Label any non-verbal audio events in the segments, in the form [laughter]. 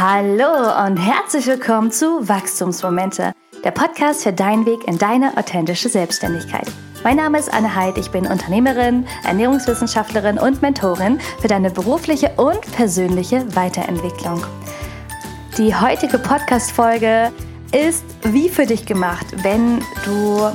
Hallo und herzlich willkommen zu Wachstumsmomente, der Podcast für deinen Weg in deine authentische Selbstständigkeit. Mein Name ist Anne Heid, ich bin Unternehmerin, Ernährungswissenschaftlerin und Mentorin für deine berufliche und persönliche Weiterentwicklung. Die heutige Podcast-Folge ist wie für dich gemacht, wenn du,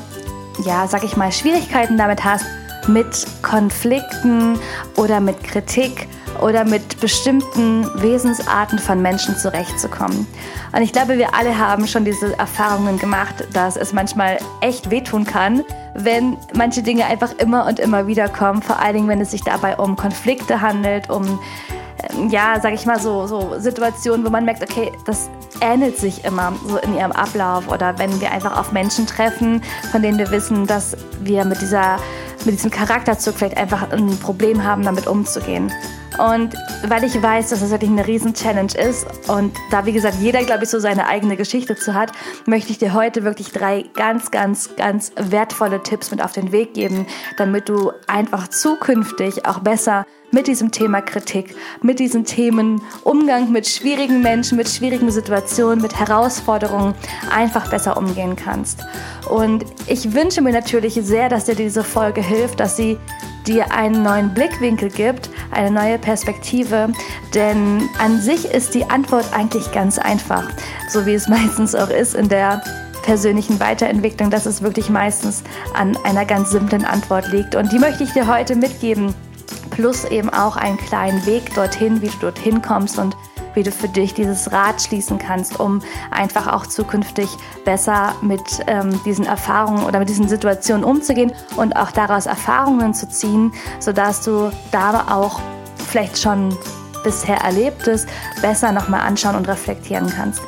ja, sag ich mal, Schwierigkeiten damit hast, mit Konflikten oder mit Kritik oder mit bestimmten Wesensarten von Menschen zurechtzukommen. Und ich glaube, wir alle haben schon diese Erfahrungen gemacht, dass es manchmal echt wehtun kann, wenn manche Dinge einfach immer und immer wieder kommen, vor allen Dingen, wenn es sich dabei um Konflikte handelt, um ähm, ja, sag ich mal so, so Situationen, wo man merkt, okay, das ähnelt sich immer so in ihrem Ablauf oder wenn wir einfach auf Menschen treffen, von denen wir wissen, dass wir mit dieser mit diesem Charakterzug vielleicht einfach ein Problem haben, damit umzugehen. Und weil ich weiß, dass es wirklich eine Riesen-Challenge ist und da, wie gesagt, jeder, glaube ich, so seine eigene Geschichte zu hat, möchte ich dir heute wirklich drei ganz, ganz, ganz wertvolle Tipps mit auf den Weg geben, damit du einfach zukünftig auch besser mit diesem Thema Kritik, mit diesen Themen Umgang mit schwierigen Menschen, mit schwierigen Situationen, mit Herausforderungen einfach besser umgehen kannst. Und ich wünsche mir natürlich sehr, dass dir diese Folge hilft, dass sie dir einen neuen Blickwinkel gibt, eine neue Perspektive. Denn an sich ist die Antwort eigentlich ganz einfach, so wie es [laughs] meistens auch ist in der persönlichen Weiterentwicklung, dass es wirklich meistens an einer ganz simplen Antwort liegt. Und die möchte ich dir heute mitgeben, plus eben auch einen kleinen Weg dorthin, wie du dorthin kommst und wie du für dich dieses Rad schließen kannst, um einfach auch zukünftig besser mit ähm, diesen Erfahrungen oder mit diesen Situationen umzugehen und auch daraus Erfahrungen zu ziehen, sodass du da auch vielleicht schon bisher Erlebtes besser nochmal anschauen und reflektieren kannst.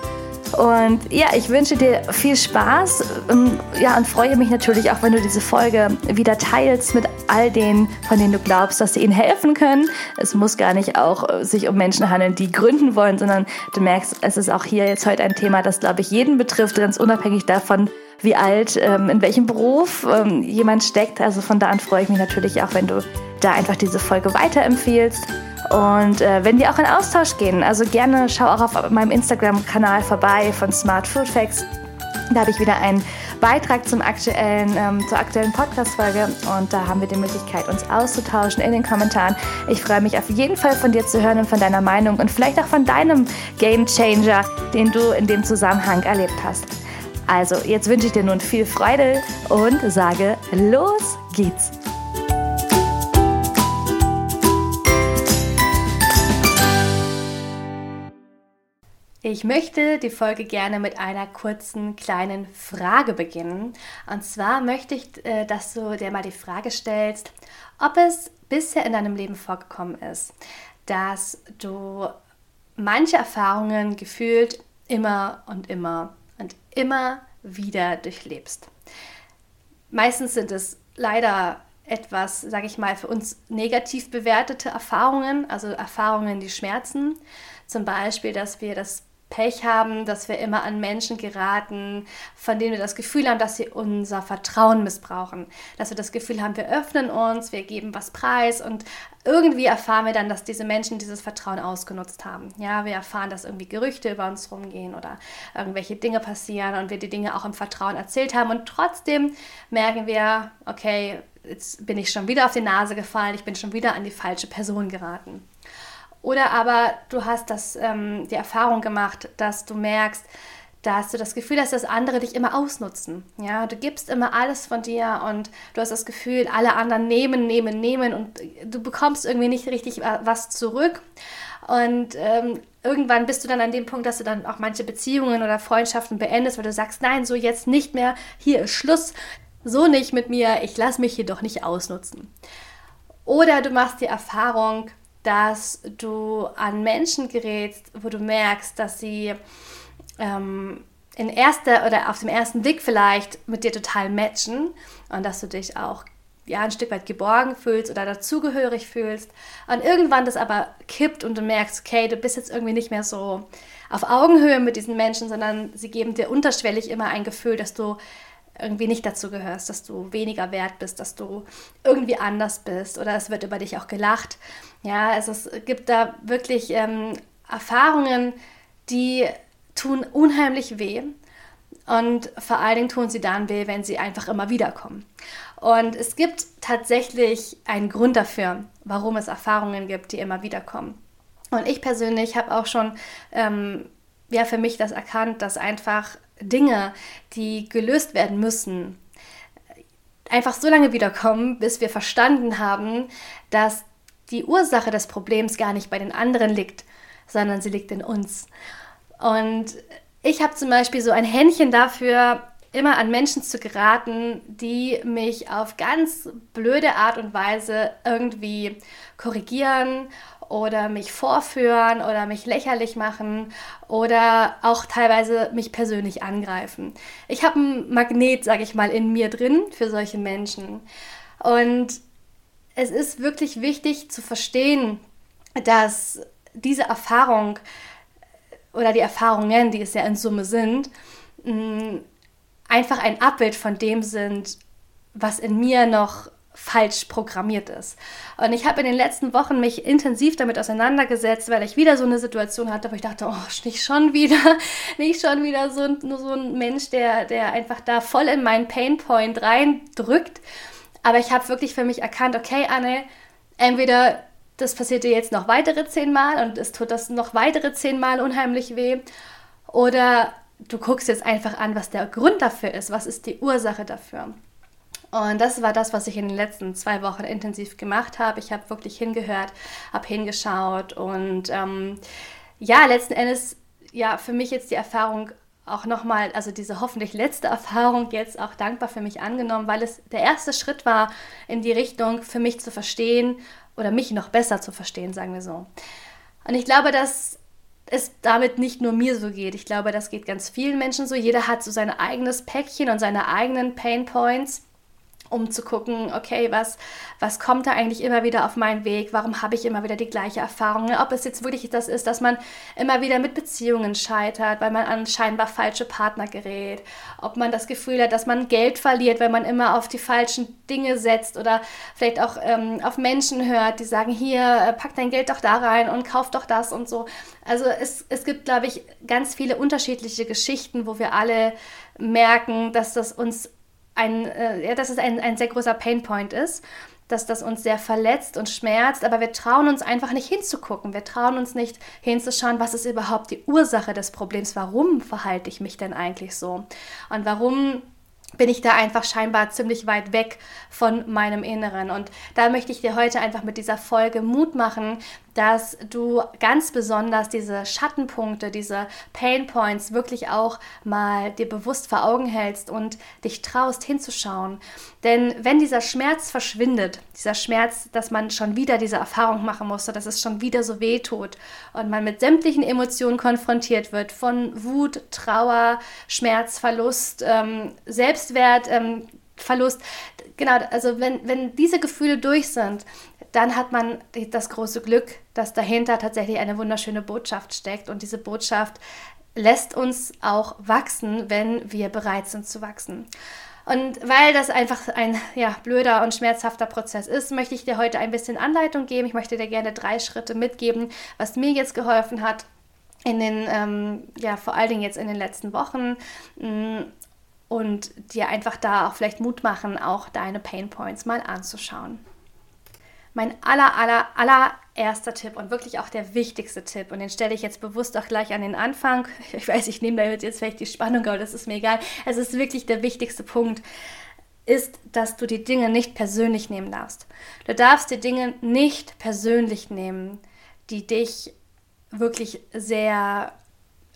Und ja, ich wünsche dir viel Spaß. Ähm, ja, und freue mich natürlich auch, wenn du diese Folge wieder teilst mit all denen, von denen du glaubst, dass sie ihnen helfen können. Es muss gar nicht auch äh, sich um Menschen handeln, die gründen wollen, sondern du merkst, es ist auch hier jetzt heute ein Thema, das, glaube ich, jeden betrifft, ganz unabhängig davon, wie alt, ähm, in welchem Beruf ähm, jemand steckt. Also von da an freue ich mich natürlich auch, wenn du da einfach diese Folge weiterempfehlst. Und äh, wenn wir auch in Austausch gehen, also gerne schau auch auf meinem Instagram-Kanal vorbei von Smart Food Facts. Da habe ich wieder einen Beitrag zum aktuellen, ähm, zur aktuellen Podcast-Folge und da haben wir die Möglichkeit, uns auszutauschen in den Kommentaren. Ich freue mich auf jeden Fall von dir zu hören und von deiner Meinung und vielleicht auch von deinem Game Changer, den du in dem Zusammenhang erlebt hast. Also, jetzt wünsche ich dir nun viel Freude und sage, los geht's! Ich möchte die Folge gerne mit einer kurzen kleinen Frage beginnen. Und zwar möchte ich, äh, dass du dir mal die Frage stellst, ob es bisher in deinem Leben vorgekommen ist, dass du manche Erfahrungen gefühlt immer und immer und immer wieder durchlebst. Meistens sind es leider etwas, sage ich mal, für uns negativ bewertete Erfahrungen, also Erfahrungen, die schmerzen. Zum Beispiel, dass wir das Pech haben, dass wir immer an Menschen geraten, von denen wir das Gefühl haben, dass sie unser Vertrauen missbrauchen. Dass wir das Gefühl haben, wir öffnen uns, wir geben was preis und irgendwie erfahren wir dann, dass diese Menschen dieses Vertrauen ausgenutzt haben. Ja, wir erfahren, dass irgendwie Gerüchte über uns rumgehen oder irgendwelche Dinge passieren und wir die Dinge auch im Vertrauen erzählt haben und trotzdem merken wir, okay, jetzt bin ich schon wieder auf die Nase gefallen, ich bin schon wieder an die falsche Person geraten. Oder aber du hast das, ähm, die Erfahrung gemacht, dass du merkst, dass du das Gefühl hast, dass andere dich immer ausnutzen. Ja, du gibst immer alles von dir und du hast das Gefühl, alle anderen nehmen, nehmen, nehmen und du bekommst irgendwie nicht richtig was zurück. Und ähm, irgendwann bist du dann an dem Punkt, dass du dann auch manche Beziehungen oder Freundschaften beendest, weil du sagst, nein, so jetzt nicht mehr, hier ist Schluss, so nicht mit mir, ich lasse mich hier doch nicht ausnutzen. Oder du machst die Erfahrung, dass du an Menschen gerätst, wo du merkst, dass sie ähm, in erster oder auf dem ersten Blick vielleicht mit dir total matchen und dass du dich auch ja, ein Stück weit geborgen fühlst oder dazugehörig fühlst. Und irgendwann das aber kippt und du merkst, okay, du bist jetzt irgendwie nicht mehr so auf Augenhöhe mit diesen Menschen, sondern sie geben dir unterschwellig immer ein Gefühl, dass du irgendwie nicht dazu gehörst, dass du weniger wert bist, dass du irgendwie anders bist oder es wird über dich auch gelacht. Ja, also es gibt da wirklich ähm, Erfahrungen, die tun unheimlich weh. Und vor allen Dingen tun sie dann weh, wenn sie einfach immer wieder kommen. Und es gibt tatsächlich einen Grund dafür, warum es Erfahrungen gibt, die immer wieder kommen. Und ich persönlich habe auch schon ähm, ja, für mich das erkannt, dass einfach Dinge, die gelöst werden müssen, einfach so lange wiederkommen, bis wir verstanden haben, dass die Ursache des Problems gar nicht bei den anderen liegt, sondern sie liegt in uns. Und ich habe zum Beispiel so ein Händchen dafür, immer an Menschen zu geraten, die mich auf ganz blöde Art und Weise irgendwie korrigieren oder mich vorführen oder mich lächerlich machen oder auch teilweise mich persönlich angreifen. Ich habe ein Magnet, sage ich mal, in mir drin für solche Menschen. Und es ist wirklich wichtig zu verstehen, dass diese Erfahrung oder die Erfahrungen, die es ja in Summe sind, einfach ein Abbild von dem sind, was in mir noch falsch programmiert ist. Und ich habe in den letzten Wochen mich intensiv damit auseinandergesetzt, weil ich wieder so eine Situation hatte, wo ich dachte, oh, nicht schon wieder, [laughs] nicht schon wieder so, nur so ein Mensch, der, der einfach da voll in meinen Painpoint reindrückt. Aber ich habe wirklich für mich erkannt, okay, Anne, entweder das passiert dir jetzt noch weitere zehnmal und es tut das noch weitere zehnmal unheimlich weh, oder du guckst jetzt einfach an, was der Grund dafür ist, was ist die Ursache dafür. Und das war das, was ich in den letzten zwei Wochen intensiv gemacht habe. Ich habe wirklich hingehört, habe hingeschaut und ähm, ja, letzten Endes, ja, für mich jetzt die Erfahrung auch nochmal, also diese hoffentlich letzte [laughs] Erfahrung jetzt auch dankbar für mich angenommen, weil es der erste Schritt war in die Richtung, für mich zu verstehen oder mich noch besser zu verstehen, sagen wir so. Und ich glaube, dass es damit nicht nur mir so geht. Ich glaube, das geht ganz vielen Menschen so. Jeder hat so sein eigenes Päckchen und seine eigenen Pain Points um zu gucken, okay, was, was kommt da eigentlich immer wieder auf meinen Weg? Warum habe ich immer wieder die gleiche Erfahrung? Ob es jetzt wirklich das ist, dass man immer wieder mit Beziehungen scheitert, weil man an scheinbar falsche Partner gerät. Ob man das Gefühl hat, dass man Geld verliert, weil man immer auf die falschen Dinge setzt oder vielleicht auch ähm, auf Menschen hört, die sagen, hier, äh, pack dein Geld doch da rein und kauf doch das und so. Also es, es gibt, glaube ich, ganz viele unterschiedliche Geschichten, wo wir alle merken, dass das uns ein, äh, ja, dass es ein, ein sehr großer Painpoint ist, dass das uns sehr verletzt und schmerzt, aber wir trauen uns einfach nicht hinzugucken. Wir trauen uns nicht hinzuschauen, was ist überhaupt die Ursache des Problems, warum verhalte ich mich denn eigentlich so und warum bin ich da einfach scheinbar ziemlich weit weg von meinem Inneren. Und da möchte ich dir heute einfach mit dieser Folge Mut machen, dass du ganz besonders diese Schattenpunkte, diese Pain Points wirklich auch mal dir bewusst vor Augen hältst und dich traust hinzuschauen. Denn wenn dieser Schmerz verschwindet, dieser Schmerz, dass man schon wieder diese Erfahrung machen musste, dass es schon wieder so weh tut und man mit sämtlichen Emotionen konfrontiert wird, von Wut, Trauer, Schmerz, Verlust, ähm, Selbstwert, ähm, Verlust. Genau, also wenn, wenn diese Gefühle durch sind, dann hat man das große Glück, dass dahinter tatsächlich eine wunderschöne Botschaft steckt. Und diese Botschaft lässt uns auch wachsen, wenn wir bereit sind zu wachsen. Und weil das einfach ein ja, blöder und schmerzhafter Prozess ist, möchte ich dir heute ein bisschen Anleitung geben. Ich möchte dir gerne drei Schritte mitgeben, was mir jetzt geholfen hat, in den, ähm, ja, vor allen Dingen jetzt in den letzten Wochen und dir einfach da auch vielleicht Mut machen, auch deine Pain Points mal anzuschauen mein aller, aller, allererster Tipp und wirklich auch der wichtigste Tipp, und den stelle ich jetzt bewusst auch gleich an den Anfang. [laughs] Ich weiß, ich nehme da jetzt vielleicht die Spannung, aber das ist mir egal. Es ist wirklich der wichtigste Punkt, ist, dass du die Dinge nicht persönlich nehmen darfst. Du darfst die Dinge nicht persönlich nehmen, die dich wirklich sehr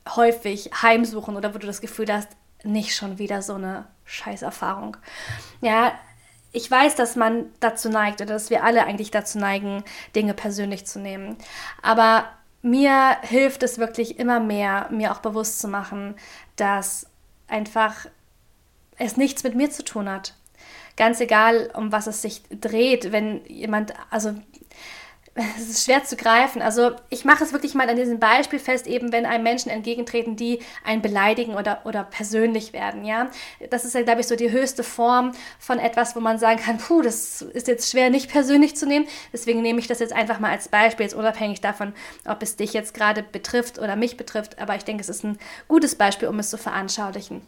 häufig heimsuchen oder wo du das Gefühl hast, nicht schon wieder so eine Scheißerfahrung. Ja, ich weiß, dass man dazu neigt oder dass wir alle eigentlich dazu neigen, Dinge persönlich zu nehmen. Aber mir hilft es wirklich immer mehr, mir auch bewusst zu machen, dass einfach es nichts mit mir zu tun hat. Ganz egal, um was es sich dreht, wenn jemand, also [laughs] es ist schwer zu greifen. Also ich mache es wirklich mal an diesem Beispiel fest, eben wenn einem Menschen entgegentreten, die einen beleidigen oder, oder persönlich werden. Ja, das ist ja, glaube ich, so die höchste Form von etwas, wo man sagen kann, puh, das ist jetzt schwer nicht persönlich zu nehmen. Deswegen nehme ich das jetzt einfach mal als Beispiel, jetzt unabhängig davon, ob es dich jetzt gerade betrifft oder mich betrifft. Aber ich denke, es ist ein gutes Beispiel, um es zu veranschaulichen.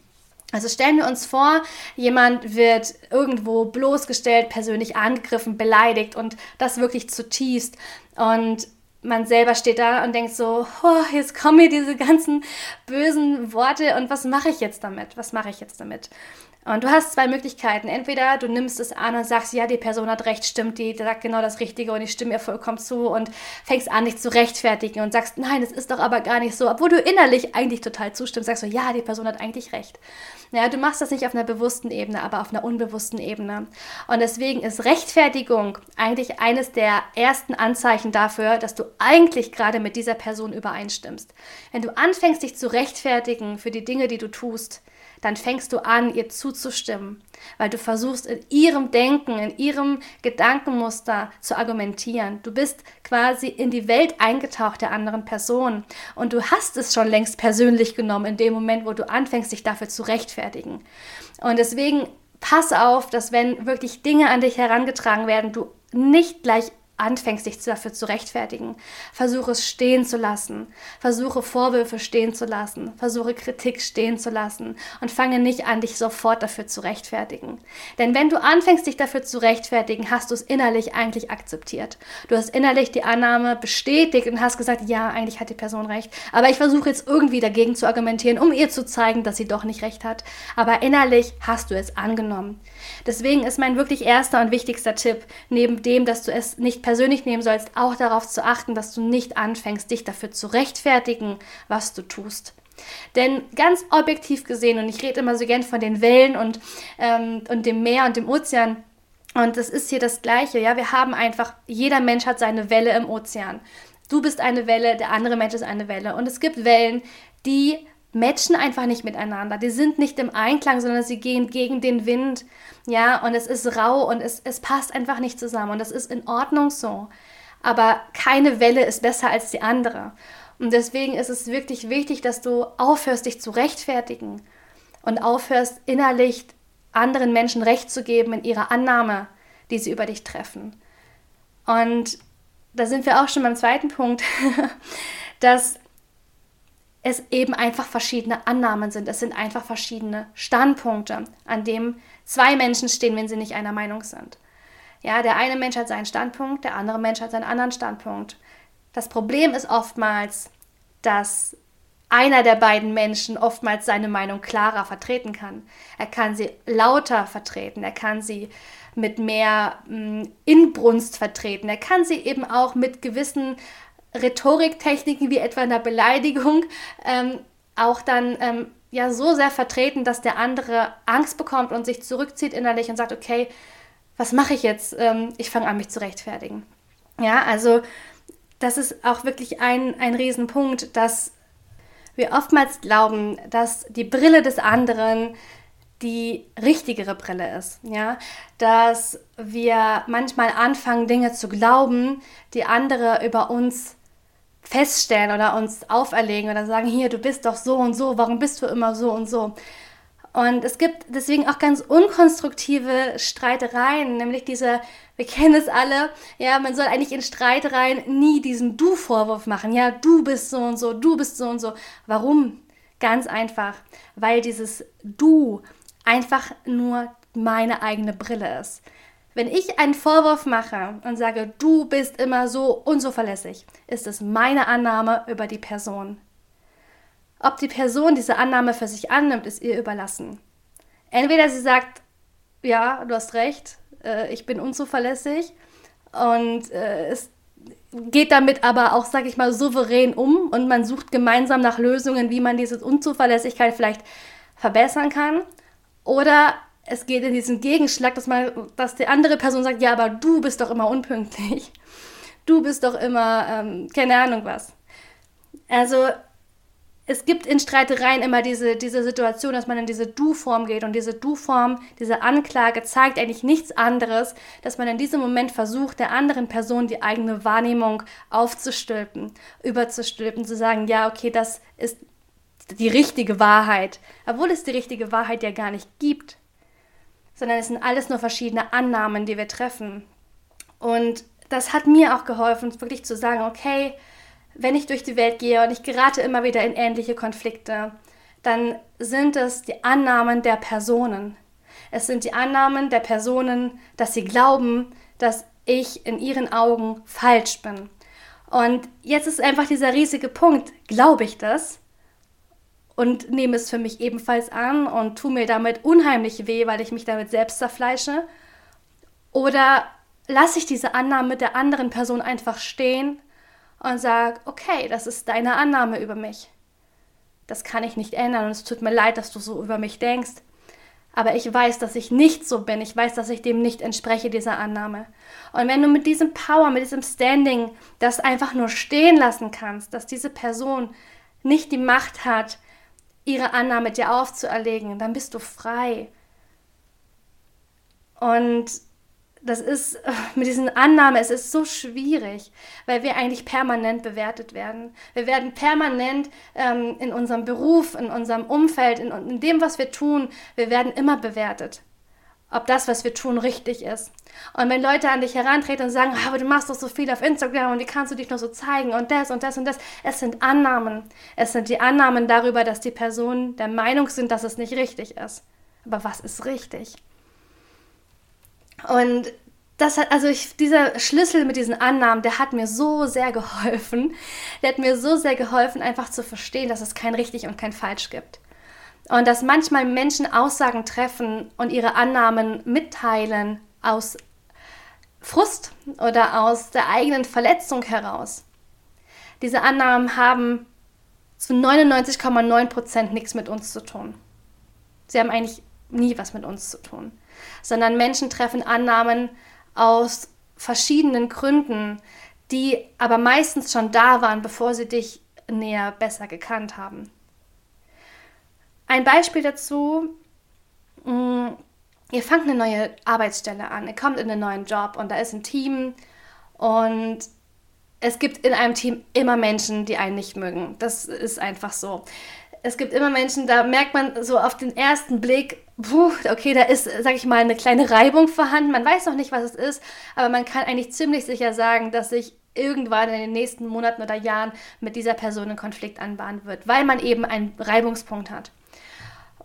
Also stellen wir uns vor, jemand wird irgendwo bloßgestellt, persönlich angegriffen, beleidigt und das wirklich zutiefst. Und man selber steht da und denkt so, oh, jetzt kommen mir diese ganzen bösen Worte und was mache ich jetzt damit? Was mache ich jetzt damit? Und du hast zwei Möglichkeiten. Entweder du nimmst es an und sagst, ja, die Person hat recht, stimmt, die sagt genau das Richtige und ich stimme ihr vollkommen zu und fängst an, dich zu rechtfertigen und sagst, nein, es ist doch aber gar nicht so, obwohl du innerlich eigentlich total zustimmst, sagst du, ja, die Person hat eigentlich recht. Ja, du machst das nicht auf einer bewussten Ebene, aber auf einer unbewussten Ebene. Und deswegen ist Rechtfertigung eigentlich eines der ersten Anzeichen dafür, dass du eigentlich gerade mit dieser Person übereinstimmst. Wenn du anfängst, dich zu rechtfertigen für die Dinge, die du tust, dann fängst du an, ihr zuzustimmen, weil du versuchst, in ihrem Denken, in ihrem Gedankenmuster zu argumentieren. Du bist quasi in die Welt eingetaucht der anderen Person und du hast es schon längst persönlich genommen in dem Moment, wo du anfängst, dich dafür zu rechtfertigen. Und deswegen pass auf, dass wenn wirklich Dinge an dich herangetragen werden, du nicht gleich anfängst, dich dafür zu rechtfertigen. Versuche es stehen zu lassen. Versuche Vorwürfe stehen zu lassen. Versuche Kritik stehen zu lassen. Und fange nicht an, dich sofort dafür zu rechtfertigen. Denn wenn du anfängst, dich dafür zu rechtfertigen, hast du es innerlich eigentlich akzeptiert. Du hast innerlich die Annahme bestätigt und hast gesagt, ja, eigentlich hat die Person recht. Aber ich versuche jetzt irgendwie dagegen zu argumentieren, um ihr zu zeigen, dass sie doch nicht recht hat. Aber innerlich hast du es angenommen. Deswegen ist mein wirklich erster und wichtigster Tipp, neben dem, dass du es persönlich nehmen sollst, auch darauf zu achten, dass du nicht anfängst, dich dafür zu rechtfertigen, was du tust. Denn ganz objektiv gesehen, und ich rede immer so gern von den Wellen und, ähm, und dem Meer und dem Ozean, und das ist hier das Gleiche, ja, wir haben einfach, jeder Mensch hat seine Welle im Ozean. Du bist eine Welle, der andere Mensch ist eine Welle. Und es gibt Wellen, die matchen einfach nicht miteinander. Die sind nicht im Einklang, sondern sie gehen gegen den Wind. Ja, und es ist rau und es, es passt einfach nicht zusammen. Und das ist in Ordnung so. Aber keine Welle ist besser als die andere. Und deswegen ist es wirklich wichtig, dass du aufhörst, dich zu rechtfertigen und aufhörst, innerlich anderen Menschen Recht zu geben in ihrer Annahme, die sie über dich treffen. Und da sind wir auch schon beim zweiten Punkt, [laughs] dass es eben einfach verschiedene Annahmen sind. Es sind einfach verschiedene Standpunkte, an dem zwei Menschen stehen, wenn sie nicht einer Meinung sind. Ja, der eine Mensch hat seinen Standpunkt, der andere Mensch hat seinen anderen Standpunkt. Das Problem ist oftmals, dass einer der beiden Menschen oftmals seine Meinung klarer vertreten kann. Er kann sie lauter vertreten, er kann sie mit mehr mm, Inbrunst vertreten, er kann sie eben auch mit gewissen Rhetoriktechniken wie etwa einer Beleidigung ähm, auch dann ähm, ja so sehr vertreten, dass der andere Angst bekommt und sich zurückzieht innerlich und sagt, okay, was mache ich jetzt? Ähm, ich fange an, mich zu rechtfertigen. Ja, also das ist auch wirklich ein, ein Riesenpunkt, dass wir oftmals glauben, dass die Brille des anderen die richtigere Brille ist, ja, dass wir manchmal anfangen, Dinge zu glauben, die andere über uns feststellen oder uns auferlegen oder sagen, hier, du bist doch so und so, warum bist du immer so und so? Und es gibt deswegen auch ganz unkonstruktive Streitereien, nämlich diese, wir kennen es alle, ja, man soll eigentlich in Streitereien nie diesen Du-Vorwurf machen, ja, du bist so und so, du bist so und so. Warum? Ganz einfach, weil dieses Du einfach nur meine eigene Brille ist. Wenn ich einen Vorwurf mache und sage, du bist immer so unzuverlässig, ist es meine Annahme über die Person. Ob die Person diese Annahme für sich annimmt, ist ihr überlassen. Entweder sie sagt, ja, du hast recht, äh, ich bin unzuverlässig und äh, es geht damit aber auch, sage ich mal, souverän um und man sucht gemeinsam nach Lösungen, wie man diese Unzuverlässigkeit vielleicht verbessern kann. Oder es geht in diesen Gegenschlag, dass, man, dass die andere Person sagt, ja, aber du bist doch immer unpünktlich. Du bist doch immer, ähm, keine Ahnung was. Also es gibt in Streitereien immer diese, diese Situation, dass man in diese Du-Form geht und diese Du-Form, diese Anklage zeigt eigentlich nichts anderes, dass man in diesem Moment versucht, der anderen Person die eigene Wahrnehmung aufzustülpen, überzustülpen, zu sagen, ja, okay, das ist die richtige Wahrheit, obwohl es die richtige Wahrheit ja gar nicht gibt, sondern es sind alles nur verschiedene Annahmen, die wir treffen. Und das hat mir auch geholfen, wirklich zu sagen, okay, wenn ich durch die Welt gehe und ich gerate immer wieder in ähnliche Konflikte, dann sind es die Annahmen der Personen. Es sind die Annahmen der Personen, dass sie glauben, dass ich in ihren Augen falsch bin. Und jetzt ist einfach dieser riesige Punkt, glaube ich das? Und nehme es für mich ebenfalls an und tue mir damit unheimlich weh, weil ich mich damit selbst zerfleische? Oder lasse ich diese Annahme der anderen Person einfach stehen und sage, okay, das ist deine Annahme über mich. Das kann ich nicht ändern und es tut mir leid, dass du so über mich denkst. Aber ich weiß, dass ich nicht so bin. Ich weiß, dass ich dem nicht entspreche, dieser Annahme. Und wenn du mit diesem Power, mit diesem Standing das einfach nur stehen lassen kannst, dass diese Person nicht die Macht hat, ihre Annahme dir aufzuerlegen, dann bist du frei. Und das ist [laughs] mit diesen Annahmen, es ist so schwierig, weil wir eigentlich permanent bewertet werden. Wir werden permanent ähm, in unserem Beruf, in unserem Umfeld, in, in dem, was wir tun, wir werden immer bewertet, ob das, was wir tun, richtig ist. Und wenn Leute an dich herantreten und sagen, aber du machst doch so viel auf Instagram und wie kannst du dich nur so zeigen und das und das und das, es sind Annahmen. Es sind die Annahmen darüber, dass die Personen der Meinung sind, dass es nicht richtig ist. Aber was ist richtig? Und das hat, also ich, dieser Schlüssel mit diesen Annahmen, der hat mir so sehr geholfen. Der hat mir so sehr geholfen, einfach zu verstehen, dass es kein richtig und kein falsch gibt. Und dass manchmal Menschen Aussagen treffen und ihre Annahmen mitteilen aus Frust oder aus der eigenen Verletzung heraus. Diese Annahmen haben zu 99,9% nichts mit uns zu tun. Sie haben eigentlich nie was mit uns zu tun sondern Menschen treffen Annahmen aus verschiedenen Gründen, die aber meistens schon da waren, bevor sie dich näher besser gekannt haben. Ein Beispiel dazu, mm, ihr fangt eine neue Arbeitsstelle an, ihr kommt in einen neuen Job und da ist ein Team und es gibt in einem Team immer Menschen, die einen nicht mögen. Das ist einfach so es gibt immer Menschen, da merkt man so auf den ersten Blick, puh, okay, da ist, sag ich mal, eine kleine Reibung vorhanden. Man weiß noch nicht, was es ist, aber man kann eigentlich ziemlich sicher sagen, dass sich irgendwann in den nächsten Monaten oder Jahren mit dieser Person ein Konflikt anbahnen wird, weil man eben einen Reibungspunkt hat.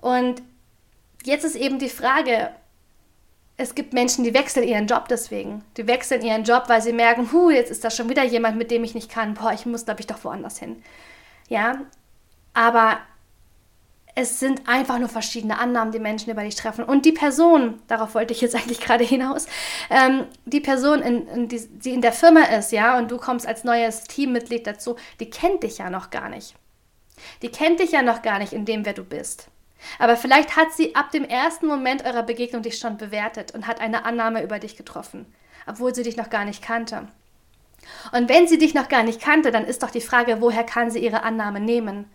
Und jetzt ist eben die Frage, es gibt Menschen, die wechseln ihren Job deswegen. Die wechseln ihren Job, weil sie merken, hu, jetzt ist da schon wieder jemand, mit dem ich nicht kann. Boah, ich muss, glaube ich, doch woanders hin. Ja, aber es sind einfach nur verschiedene Annahmen, die Menschen über dich treffen. Und die Person, darauf wollte ich jetzt eigentlich gerade hinaus, ähm, die Person, in, in die, die in der Firma ist, ja, und du kommst als neues Teammitglied dazu, die kennt dich ja noch gar nicht. Die kennt dich ja noch gar nicht in dem, wer du bist. Aber vielleicht hat sie ab dem ersten Moment eurer Begegnung dich schon bewertet und hat eine Annahme über dich getroffen, obwohl sie dich noch gar nicht kannte. Und wenn sie dich noch gar nicht kannte, dann ist doch die Frage, woher kann sie ihre Annahme nehmen?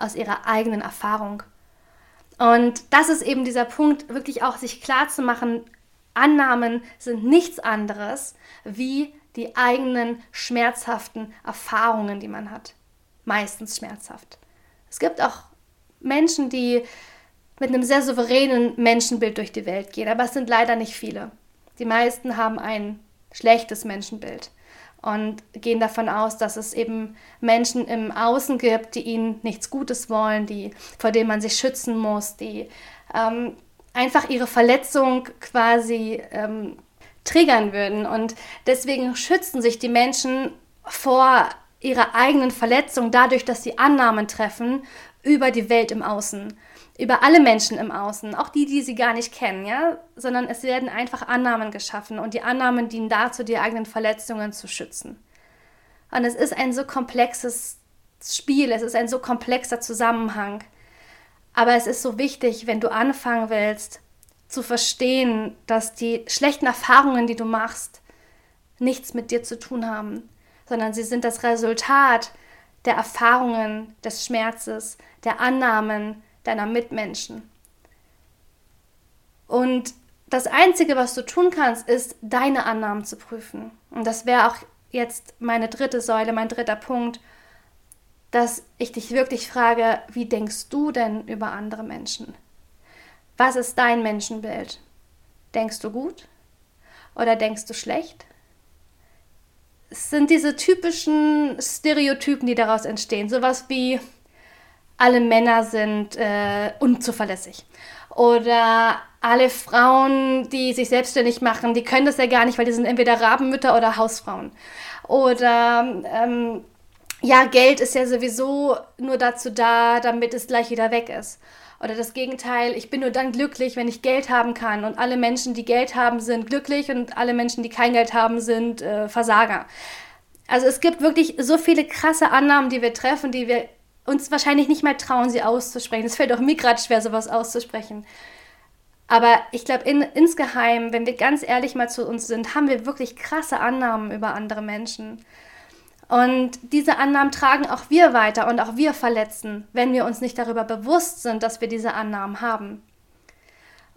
aus ihrer eigenen Erfahrung. Und das ist eben dieser Punkt, wirklich auch sich klar zu machen, Annahmen sind nichts anderes wie die eigenen schmerzhaften Erfahrungen, die man hat. Meistens schmerzhaft. Es gibt auch Menschen, die mit einem sehr souveränen Menschenbild durch die Welt gehen, aber es sind leider nicht viele. Die meisten haben ein schlechtes Menschenbild und gehen davon aus, dass es eben Menschen im Außen gibt, die ihnen nichts Gutes wollen, die, vor denen man sich schützen muss, die ähm, einfach ihre Verletzung quasi ähm, triggern würden. Und deswegen schützen sich die Menschen vor ihrer eigenen Verletzung dadurch, dass sie Annahmen treffen über die Welt im Außen über alle Menschen im Außen, auch die, die sie gar nicht kennen, ja, sondern es werden einfach Annahmen geschaffen und die Annahmen dienen dazu, die eigenen Verletzungen zu schützen. Und es ist ein so komplexes Spiel, es ist ein so komplexer Zusammenhang. Aber es ist so wichtig, wenn du anfangen willst, zu verstehen, dass die schlechten Erfahrungen, die du machst, nichts mit dir zu tun haben, sondern sie sind das Resultat der Erfahrungen, des Schmerzes, der Annahmen deiner Mitmenschen. Und das Einzige, was du tun kannst, ist, deine Annahmen zu prüfen. Und das wäre auch jetzt meine dritte Säule, mein dritter Punkt, dass ich dich wirklich frage, wie denkst du denn über andere Menschen? Was ist dein Menschenbild? Denkst du gut oder denkst du schlecht? Es sind diese typischen Stereotypen, die daraus entstehen. Sowas wie, alle Männer sind äh, unzuverlässig. Oder alle Frauen, die sich selbstständig machen, die können das ja gar nicht, weil die sind entweder Rabenmütter oder Hausfrauen. Oder ähm, ja, Geld ist ja sowieso nur dazu da, damit es gleich wieder weg ist. Oder das Gegenteil, ich bin nur dann glücklich, wenn ich Geld haben kann. Und alle Menschen, die Geld haben, sind glücklich und alle Menschen, die kein Geld haben, sind äh, Versager. Also es gibt wirklich so viele krasse Annahmen, die wir treffen, die wir uns wahrscheinlich nicht mal trauen, sie auszusprechen. Es fällt auch mir gerade schwer, sowas auszusprechen. Aber ich glaube, in, insgeheim, wenn wir ganz ehrlich mal zu uns sind, haben wir wirklich krasse Annahmen über andere Menschen. Und diese Annahmen tragen auch wir weiter und auch wir verletzen, wenn wir uns nicht darüber bewusst sind, dass wir diese Annahmen haben.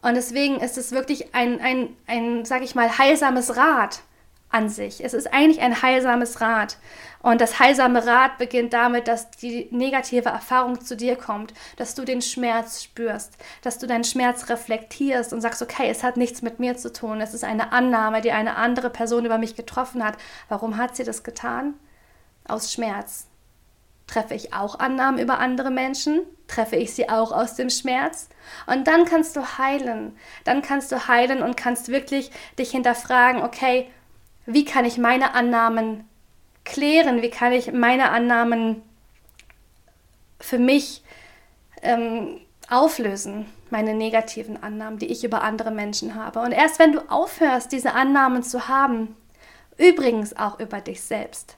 Und deswegen ist es wirklich ein, ein, ein sag ich mal, heilsames Rad an sich. Es ist eigentlich ein heilsames Rad. Und das heilsame Rad beginnt damit, dass die negative Erfahrung zu dir kommt, dass du den Schmerz spürst, dass du deinen Schmerz reflektierst und sagst, okay, es hat nichts mit mir zu tun, es ist eine Annahme, die eine andere Person über mich getroffen hat. Warum hat sie das getan? Aus Schmerz. Treffe ich auch Annahmen über andere Menschen? Treffe ich sie auch aus dem Schmerz? Und dann kannst du heilen. Dann kannst du heilen und kannst wirklich dich hinterfragen, okay, wie kann ich meine Annahmen klären, wie kann ich meine Annahmen für mich ähm, auflösen, meine negativen Annahmen, die ich über andere Menschen habe. Und erst wenn du aufhörst, diese Annahmen zu haben, übrigens auch über dich selbst.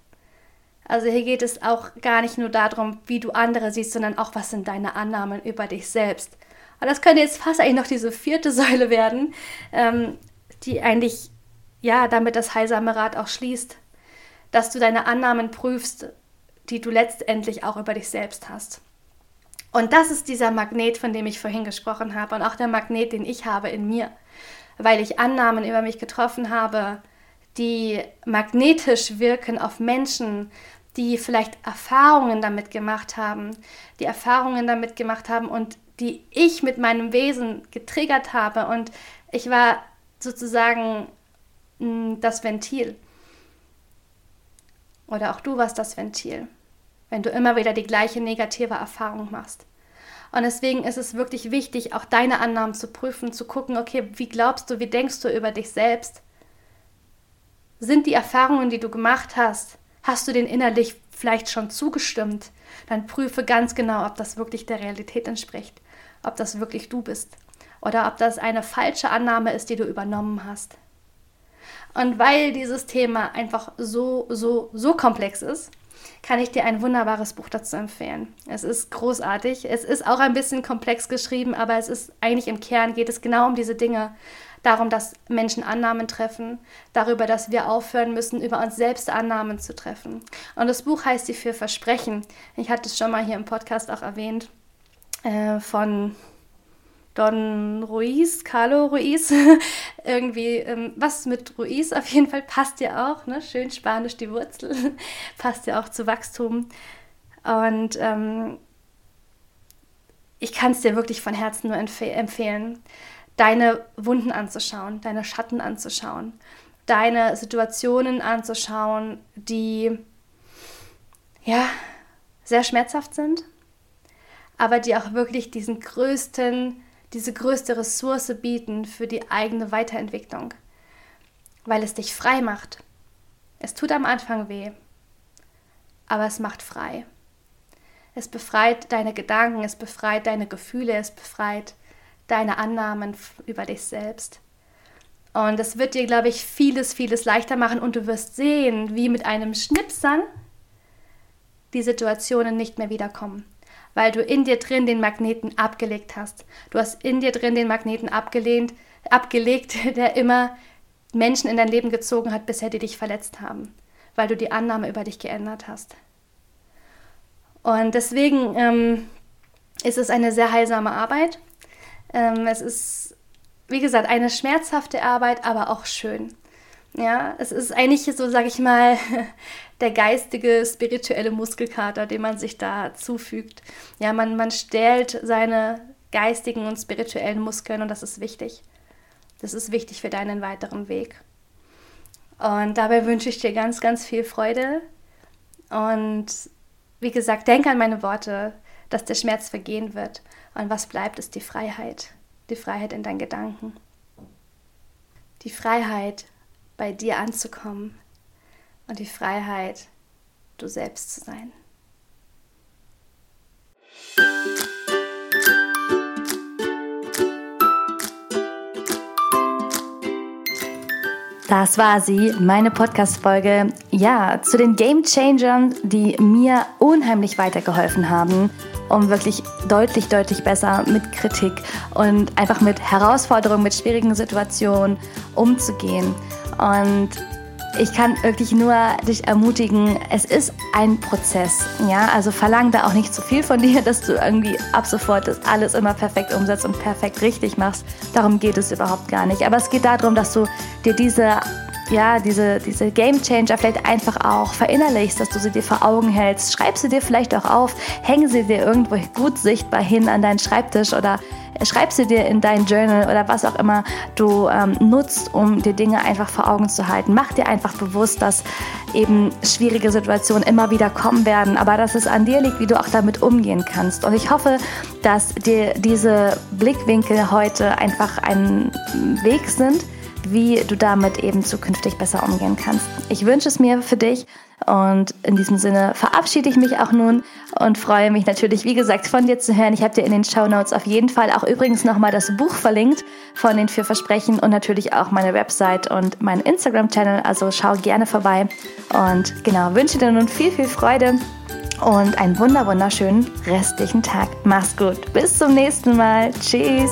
Also hier geht es auch gar nicht nur darum, wie du andere siehst, sondern auch, was sind deine Annahmen über dich selbst. Und das könnte jetzt fast eigentlich noch diese vierte [laughs] Säule werden, ähm, die eigentlich ja damit das heilsame Rad auch schließt. Dass du deine Annahmen prüfst, die du letztendlich auch über dich selbst hast. Und das ist dieser Magnet, von dem ich vorhin gesprochen habe und auch der Magnet, den ich habe in mir, weil ich Annahmen über mich getroffen habe, die magnetisch wirken auf Menschen, die vielleicht Erfahrungen damit gemacht haben, die Erfahrungen damit gemacht haben und die ich mit meinem Wesen getriggert habe. Und ich war sozusagen mm, das Ventil. Oder auch du warst das Ventil, wenn du immer wieder die gleiche negative Erfahrung machst. Und deswegen ist es wirklich wichtig, auch deine Annahmen zu prüfen, zu gucken, okay, wie glaubst du, wie denkst du über dich selbst? Sind die Erfahrungen, die du gemacht hast, hast du denen innerlich vielleicht schon zugestimmt? Dann prüfe ganz genau, ob das wirklich der Realität entspricht, ob das wirklich du bist oder ob das eine falsche Annahme ist, die du übernommen hast. Und weil dieses Thema einfach so, so, so komplex ist, kann ich dir ein wunderbares Buch dazu empfehlen. Es ist großartig. Es ist auch ein bisschen komplex geschrieben, aber es ist eigentlich im Kern geht es genau um diese Dinge. Darum, dass Menschen Annahmen treffen, darüber, dass wir aufhören müssen, über uns selbst Annahmen zu treffen. Und das Buch heißt Die vier Versprechen. Ich hatte es schon mal hier im Podcast auch erwähnt, äh, von Don Ruiz, Carlo Ruiz, [laughs] irgendwie ähm, was mit Ruiz auf jeden Fall passt ja auch, ne? schön spanisch die Wurzel, [laughs] passt ja auch zu Wachstum. Und ähm, ich kann es dir wirklich von Herzen nur empf empfehlen, deine Wunden anzuschauen, deine Schatten anzuschauen, deine Situationen anzuschauen, die ja sehr schmerzhaft sind, aber die auch wirklich diesen größten diese größte Ressource bieten für die eigene Weiterentwicklung, weil es dich frei macht. Es tut am Anfang weh, aber es macht frei. Es befreit deine Gedanken, es befreit deine Gefühle, es befreit deine Annahmen über dich selbst. Und es wird dir, glaube ich, vieles, vieles leichter machen und du wirst sehen, wie mit einem Schnipsern die Situationen nicht mehr wiederkommen weil du in dir drin den Magneten abgelegt hast. Du hast in dir drin den Magneten abgelehnt, abgelegt, [laughs] der immer Menschen in dein Leben gezogen hat, bisher die dich verletzt haben, weil du die Annahme über dich geändert hast. Und deswegen ähm, ist es eine sehr heilsame Arbeit. Ähm, es ist, wie gesagt, eine schmerzhafte Arbeit, aber auch schön. Ja, es ist eigentlich so, sage ich mal, [laughs] der geistige, spirituelle Muskelkater, den man sich da zufügt. Ja, man, man stellt seine geistigen und spirituellen Muskeln und das ist wichtig. Das ist wichtig für deinen weiteren Weg. Und dabei wünsche ich dir ganz, ganz viel Freude. Und wie gesagt, denk an meine Worte, dass der Schmerz vergehen wird. Und was bleibt, ist die Freiheit. Die Freiheit in deinen Gedanken. Die Freiheit, bei dir anzukommen. Und die Freiheit, du selbst zu sein. Das war sie, meine Podcast-Folge. Ja, zu den Game Changern, die mir unheimlich weitergeholfen haben, um wirklich deutlich, deutlich besser mit Kritik und einfach mit Herausforderungen, mit schwierigen Situationen umzugehen. Und ich kann wirklich nur dich ermutigen, es ist ein Prozess, ja, also verlang da auch nicht zu viel von dir, [laughs] dass du irgendwie ab sofort das alles immer perfekt umsetzt und perfekt richtig machst. Darum geht es überhaupt gar nicht. Aber es geht darum, dass du dir diese ja, diese, diese Game Changer vielleicht einfach auch verinnerlichst, dass du sie dir vor Augen hältst. Schreib sie dir vielleicht auch auf, hänge sie dir irgendwo gut sichtbar hin an deinen Schreibtisch oder schreib sie dir in dein Journal oder was auch immer du ähm, nutzt, um dir Dinge einfach vor Augen zu halten. Mach dir einfach bewusst, dass eben schwierige Situationen immer wieder kommen werden, aber dass es an dir liegt, wie du auch damit umgehen kannst. Und ich hoffe, dass dir diese Blickwinkel heute einfach ein Weg sind, wie du damit eben zukünftig besser umgehen kannst. Ich wünsche es mir für dich und in diesem Sinne verabschiede ich mich auch nun und freue mich natürlich, wie gesagt, von dir zu hören. Ich habe dir in den Show Notes auf jeden Fall auch übrigens nochmal das Buch verlinkt von den vier Versprechen und natürlich auch meine Website und meinen Instagram-Channel. Also schau gerne vorbei und genau, wünsche dir nun viel, viel Freude und einen wunder wunderschönen restlichen Tag. Mach's gut. Bis zum nächsten Mal. Tschüss.